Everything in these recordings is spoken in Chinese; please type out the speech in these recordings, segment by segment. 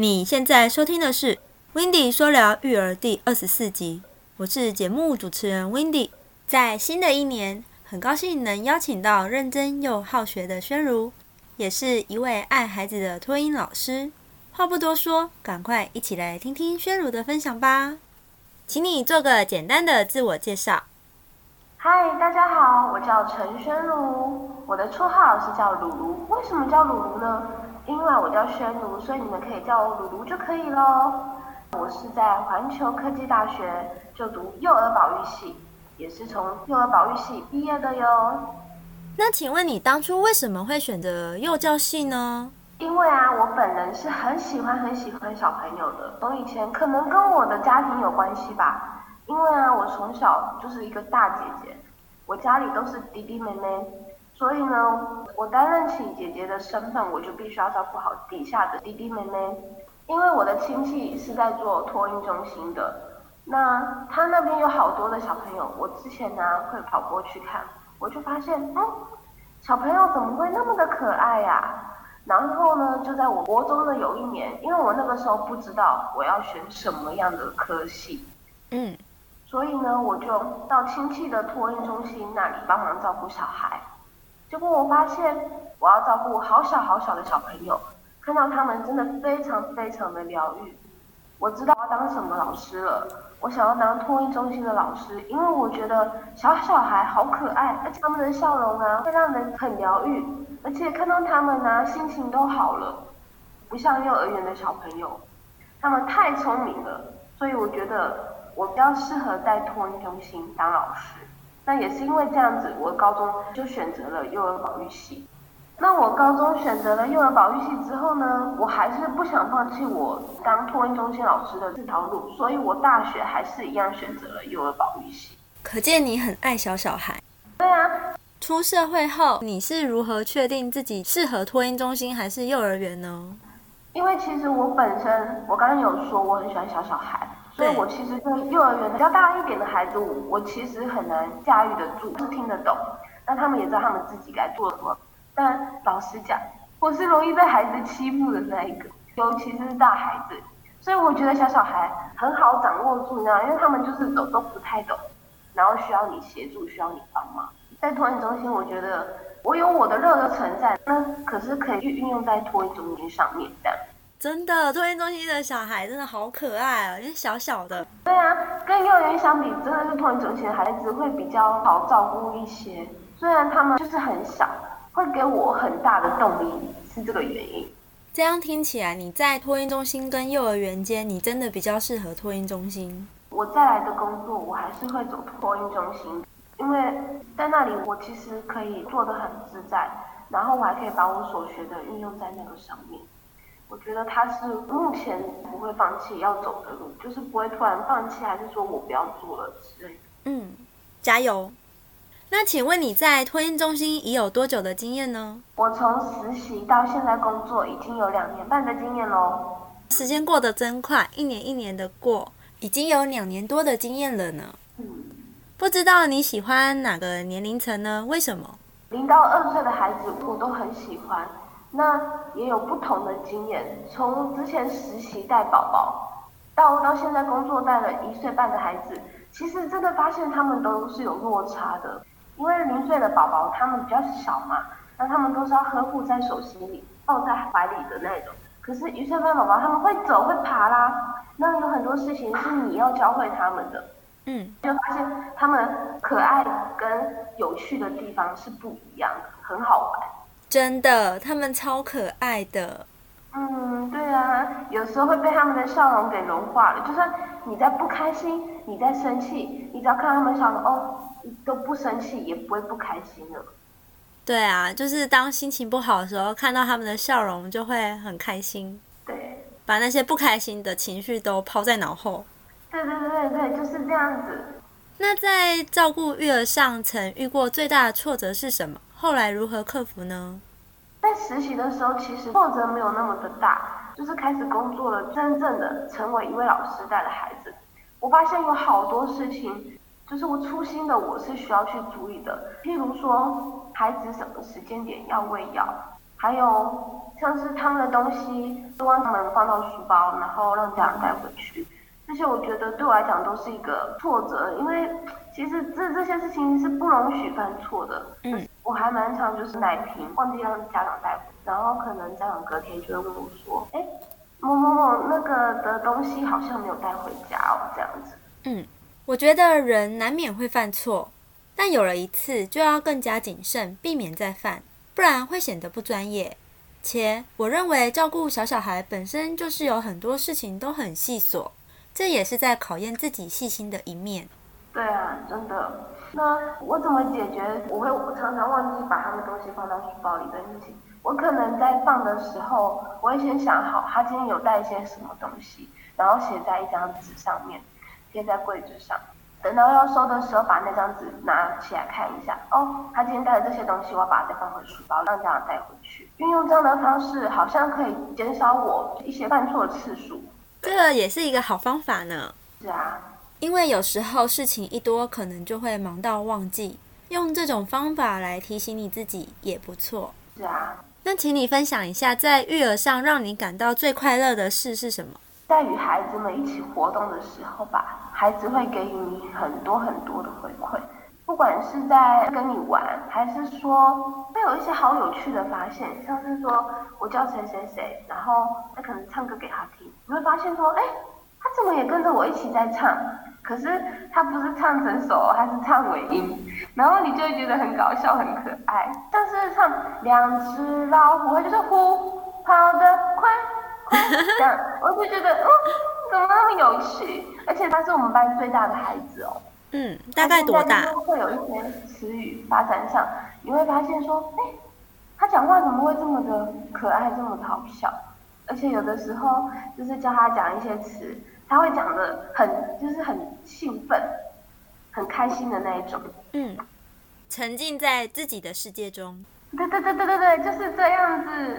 你现在收听的是《w i n d y 说聊育儿》第二十四集，我是节目主持人 w i n d y 在新的一年，很高兴能邀请到认真又好学的宣如，也是一位爱孩子的托婴老师。话不多说，赶快一起来听听宣如的分享吧。请你做个简单的自我介绍。嗨，大家好，我叫陈宣如，我的绰号是叫鲁鲁。为什么叫鲁鲁呢？因为我叫宣如，所以你们可以叫我鲁鲁就可以喽。我是在环球科技大学就读幼儿保育系。也是从幼儿保育系毕业的哟。那请问你当初为什么会选择幼教系呢？因为啊，我本人是很喜欢很喜欢小朋友的。从以前可能跟我的家庭有关系吧。因为啊，我从小就是一个大姐姐，我家里都是弟弟妹妹，所以呢，我担任起姐姐的身份，我就必须要照顾好底下的弟弟妹妹。因为我的亲戚是在做托婴中心的。那他那边有好多的小朋友，我之前呢会跑过去看，我就发现，嗯，小朋友怎么会那么的可爱呀？然后呢，就在我国中的有一年，因为我那个时候不知道我要选什么样的科系，嗯，所以呢，我就到亲戚的托婴中心那里帮忙照顾小孩。结果我发现，我要照顾好小好小的小朋友，看到他们真的非常非常的疗愈。我知道要当什么老师了。我想要当托育中心的老师，因为我觉得小小孩好可爱，而且他们的笑容啊会让人很疗愈，而且看到他们啊心情都好了，不像幼儿园的小朋友，他们太聪明了，所以我觉得我比较适合在托育中心当老师。那也是因为这样子，我高中就选择了幼儿保育系。那我高中选择了幼儿保育系之后呢，我还是不想放弃我当托婴中心老师的这条路，所以我大学还是一样选择了幼儿保育系。可见你很爱小小孩。对啊。出社会后，你是如何确定自己适合托婴中心还是幼儿园呢？因为其实我本身，我刚刚有说我很喜欢小小孩，所以我其实对幼儿园比较大一点的孩子，我我其实很难驾驭得住，是听得懂，但他们也知道他们自己该做什么。但老实讲，我是容易被孩子欺负的那一个，尤其是大孩子，所以我觉得小小孩很好掌握住，你知道，因为他们就是懂都不太懂，然后需要你协助，需要你帮忙。在托育中心，我觉得我有我的热的存在，那可是可以去运用在托育中心上面的。真的，托运中心的小孩真的好可爱啊，因为小小的。对啊，跟幼儿园相比，真的是托运中心的孩子会比较好照顾一些，虽然他们就是很小。会给我很大的动力，是这个原因。这样听起来，你在托运中心跟幼儿园间，你真的比较适合托运中心。我再来的工作，我还是会走托运中心，因为在那里我其实可以做的很自在，然后我还可以把我所学的运用在那个上面。我觉得他是目前不会放弃要走的路，就是不会突然放弃，还是说我不要做了之类的。嗯，加油。那请问你在托婴中心已有多久的经验呢？我从实习到现在工作已经有两年半的经验喽。时间过得真快，一年一年的过，已经有两年多的经验了呢。嗯，不知道你喜欢哪个年龄层呢？为什么？零到二岁的孩子我都很喜欢。那也有不同的经验，从之前实习带宝宝，到到现在工作带了一岁半的孩子，其实真的发现他们都是有落差的。因为零岁的宝宝他们比较小嘛，那他们都是要呵护在手心里、抱在怀里的那种。可是一岁半宝宝他们会走会爬啦，那有很多事情是你要教会他们的。嗯，就发现他们可爱跟有趣的地方是不一样的，很好玩。真的，他们超可爱的。嗯，对啊，有时候会被他们的笑容给融化了。就算你在不开心，你在生气，你只要看他们笑容，哦。都不生气，也不会不开心了。对啊，就是当心情不好的时候，看到他们的笑容就会很开心。对，把那些不开心的情绪都抛在脑后。对对对对就是这样子。那在照顾育儿上，曾遇过最大的挫折是什么？后来如何克服呢？在实习的时候，其实挫折没有那么的大，就是开始工作了，真正的成为一位老师带的孩子，我发现有好多事情。就是我粗心的，我是需要去注意的。譬如说，孩子什么时间点要喂药，还有像是他们的东西都让他们放到书包，然后让家长带回去。这些我觉得对我来讲都是一个挫折，因为其实这这些事情是不容许犯错的。嗯，我还蛮常就是奶瓶忘记让家长带，然后可能家长隔天就会问我说：“哎，某某某那个的东西好像没有带回家哦，这样子。”嗯，我觉得人难免会犯错，但有了一次就要更加谨慎，避免再犯，不然会显得不专业。且我认为照顾小小孩本身就是有很多事情都很细琐。这也是在考验自己细心的一面。对啊，真的。那我怎么解决？我会常常忘记把他们东西放到书包里的事情。我可能在放的时候，我会先想好他今天有带一些什么东西，然后写在一张纸上面，贴在柜子上。等到要收的时候，把那张纸拿起来看一下。哦，他今天带的这些东西，我要把它再放回书包，让家长带回去。运用这样的方式，好像可以减少我一些犯错的次数。这个也是一个好方法呢。是啊，因为有时候事情一多，可能就会忙到忘记。用这种方法来提醒你自己也不错。是啊。那请你分享一下，在育儿上让你感到最快乐的事是什么？在与孩子们一起活动的时候吧，孩子会给予你很多很多的回馈。不管是在跟你玩，还是说会有一些好有趣的发现，像是说我叫谁谁谁，然后他可能唱歌给他听，你会发现说，哎，他怎么也跟着我一起在唱？可是他不是唱整首，他是唱尾音，然后你就会觉得很搞笑、很可爱。但是唱两只老虎，他就是呼跑得快快这样，我就觉得，嗯，怎么那么有趣？而且他是我们班最大的孩子哦。嗯，大概多大？会有一些词语发展上，你会发现说，哎，他讲话怎么会这么的可爱，这么的好笑？而且有的时候就是教他讲一些词，他会讲的很，就是很兴奋，很开心的那一种。嗯，沉浸在自己的世界中。对对对对对对，就是这样子，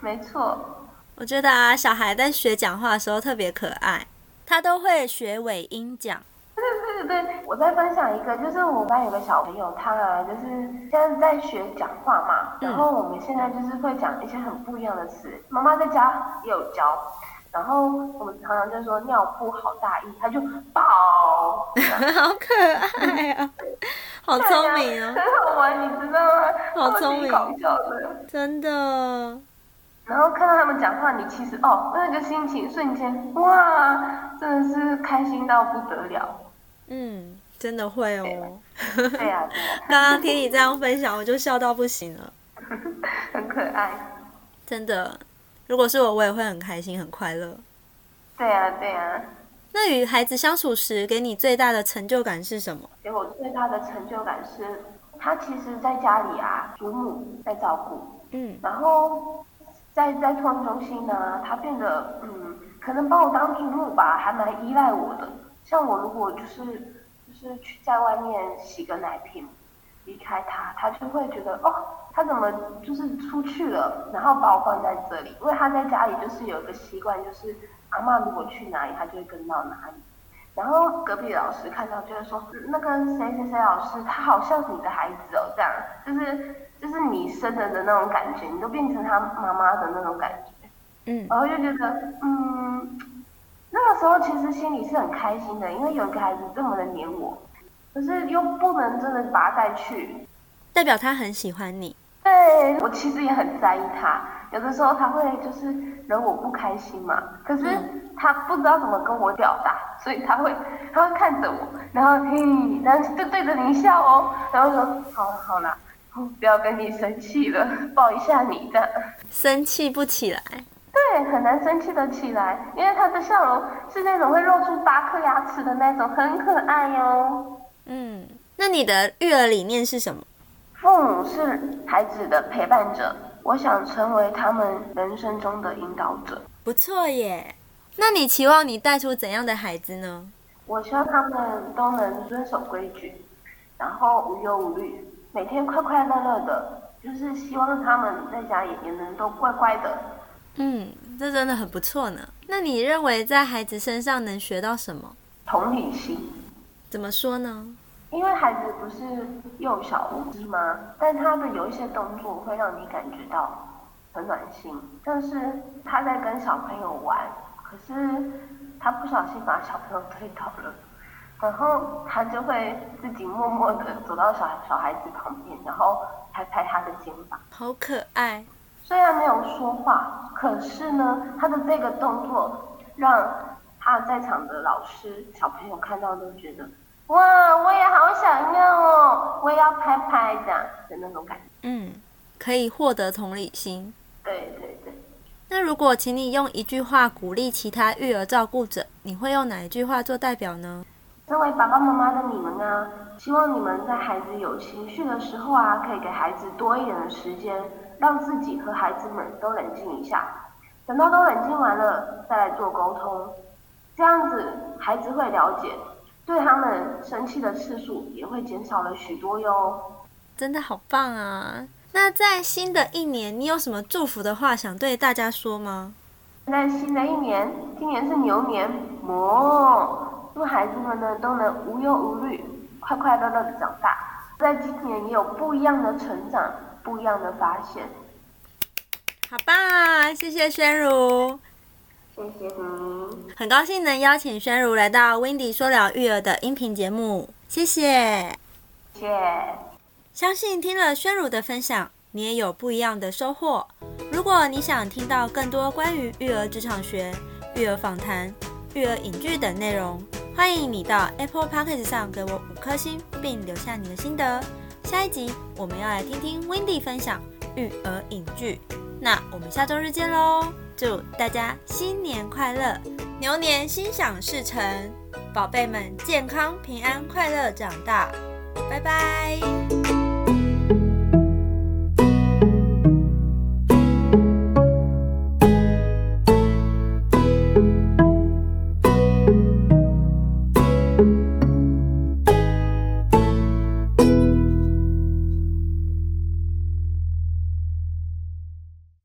没错。我觉得啊，小孩在学讲话的时候特别可爱，他都会学尾音讲。对对对，我再分享一个，就是我们班有个小朋友，他啊，就是现在在学讲话嘛，然后我们现在就是会讲一些很不一样的词，妈妈在家也有教，然后我们常常就说尿布好大意，他就宝，好可爱啊，好聪明哦，很好玩，你知道吗？好聪明，搞笑的，真的。然后看到他们讲话，你其实哦，那个心情瞬间哇，真的是开心到不得了。嗯，真的会哦。对呀，刚刚听你这样分享，我就笑到不行了。很可爱。真的，如果是我，我也会很开心、很快乐。对呀，对呀。那与孩子相处时，给你最大的成就感是什么？给我最大的成就感是，他其实在家里啊，祖母在照顾。嗯。然后在在托育中心呢，他变得嗯，可能把我当祖母吧，还蛮依赖我的。像我如果就是就是去在外面洗个奶瓶，离开他，他就会觉得哦，他怎么就是出去了，然后把我放在这里，因为他在家里就是有一个习惯，就是阿妈如果去哪里，他就会跟到哪里。然后隔壁老师看到就会说，那个谁谁谁老师，他好像你的孩子哦，这样就是就是你生的的那种感觉，你都变成他妈妈的那种感觉，嗯，然后就觉得嗯。那个时候其实心里是很开心的，因为有一个孩子这么的黏我，可是又不能真的把他带去，代表他很喜欢你。对我其实也很在意他，有的时候他会就是惹我不开心嘛，可是他不知道怎么跟我表达，所以他会他会看着我，然后嘿，然后就对着你笑哦，然后说好了好了，不要跟你生气了，抱一下你的，生气不起来。对，很难生气的起来，因为他的笑容是那种会露出八颗牙齿的那种，很可爱哟。嗯，那你的育儿理念是什么？父母是孩子的陪伴者，我想成为他们人生中的引导者。不错耶，那你期望你带出怎样的孩子呢？我希望他们都能遵守规矩，然后无忧无虑，每天快快乐乐的，就是希望他们在家也也能都乖乖的。嗯，这真的很不错呢。那你认为在孩子身上能学到什么？同理心。怎么说呢？因为孩子不是幼小无知吗？但他的有一些动作会让你感觉到，很暖心。但是他在跟小朋友玩，可是他不小心把小朋友推倒了，然后他就会自己默默的走到小小孩子旁边，然后拍拍他的肩膀，好可爱。虽然没有说话，可是呢，他的这个动作让他在场的老师、小朋友看到都觉得，哇，我也好想要哦，我也要拍拍的的那种感觉。嗯，可以获得同理心。对对对。那如果请你用一句话鼓励其他育儿照顾者，你会用哪一句话做代表呢？身为爸爸妈妈的你们啊，希望你们在孩子有情绪的时候啊，可以给孩子多一点的时间。让自己和孩子们都冷静一下，等到都冷静完了再来做沟通，这样子孩子会了解，对他们生气的次数也会减少了许多哟。真的好棒啊！那在新的一年，你有什么祝福的话想对大家说吗？在新的一年，今年是牛年，哦，祝孩子们呢都能无忧无虑，快快乐乐的长大，在今年也有不一样的成长。不一样的发现，好棒啊！谢谢宣如，谢谢你，很高兴能邀请宣如来到 Wendy 说聊育儿的音频节目，谢谢，谢。相信听了宣如的分享，你也有不一样的收获。如果你想听到更多关于育儿职场学、育儿访谈、育儿影剧等内容，欢迎你到 Apple Podcast 上给我五颗星，并留下你的心得。下一集我们要来听听 Wendy 分享育儿影剧，那我们下周日见喽！祝大家新年快乐，牛年心想事成，宝贝们健康平安快乐长大，拜拜。